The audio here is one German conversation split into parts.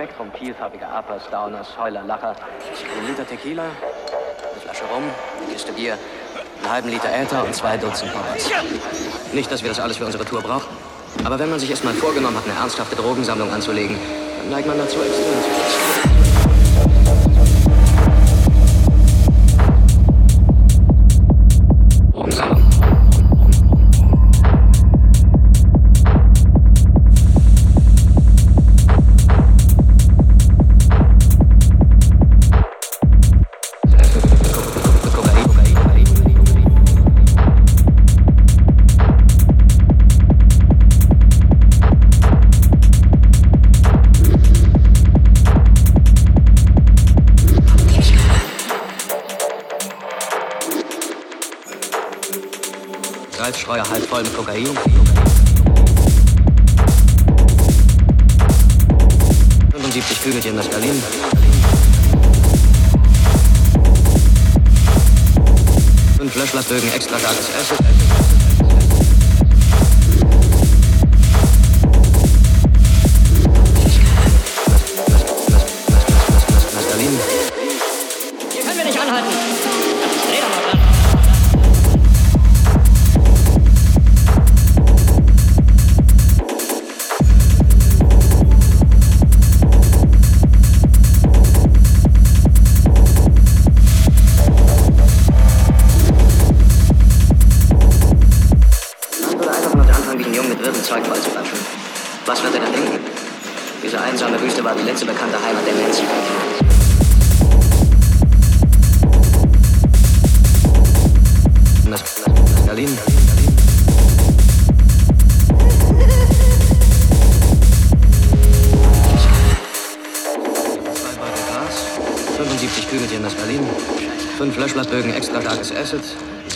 Spektrum vielfarbiger Uppers, Downers, Heuler, Lacher, ein Liter Tequila, eine Flasche Rum, eine Kiste Bier, einen halben Liter Äther und zwei Dutzend Poppers. Nicht, dass wir das alles für unsere Tour brauchen, aber wenn man sich erst mal vorgenommen hat, eine ernsthafte Drogensammlung anzulegen, dann neigt man dazu, extrem zu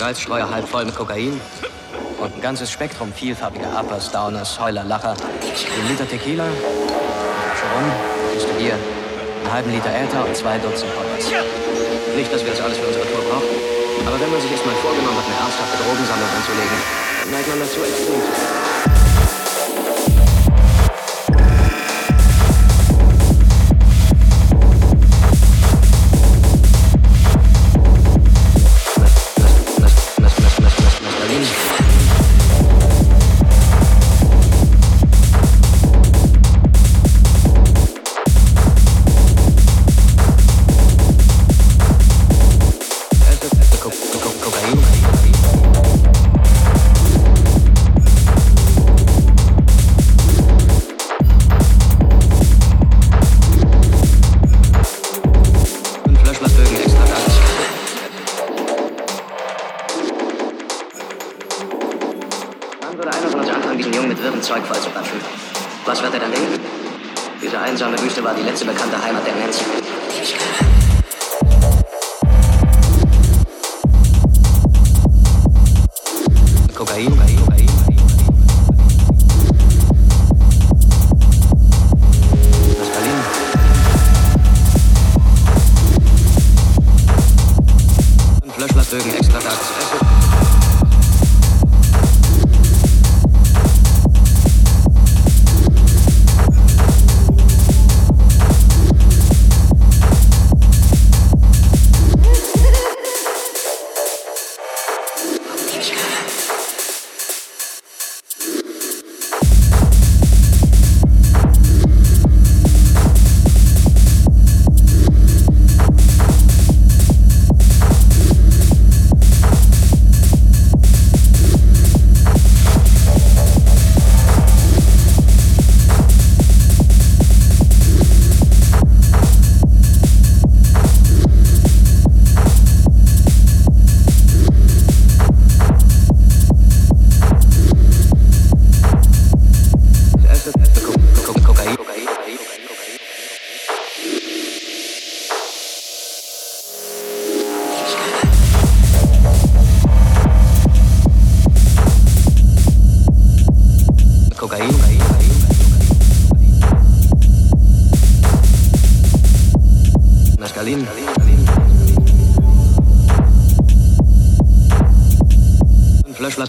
Salzstreuer halb voll mit Kokain. Und ein ganzes Spektrum vielfarbiger Uppers, Downers, Heuler, Lacher, ein Liter Tequila, eine Kiste Bier, einen halben Liter Äther und zwei Dutzend Poppers. Nicht, dass wir das alles für unsere Tour brauchen, aber wenn man sich erst mal vorgenommen hat, eine ernsthafte Drogensammlung anzulegen, dann neigt man dazu, extrem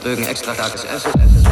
Löschblattbögen extra starkes Acid.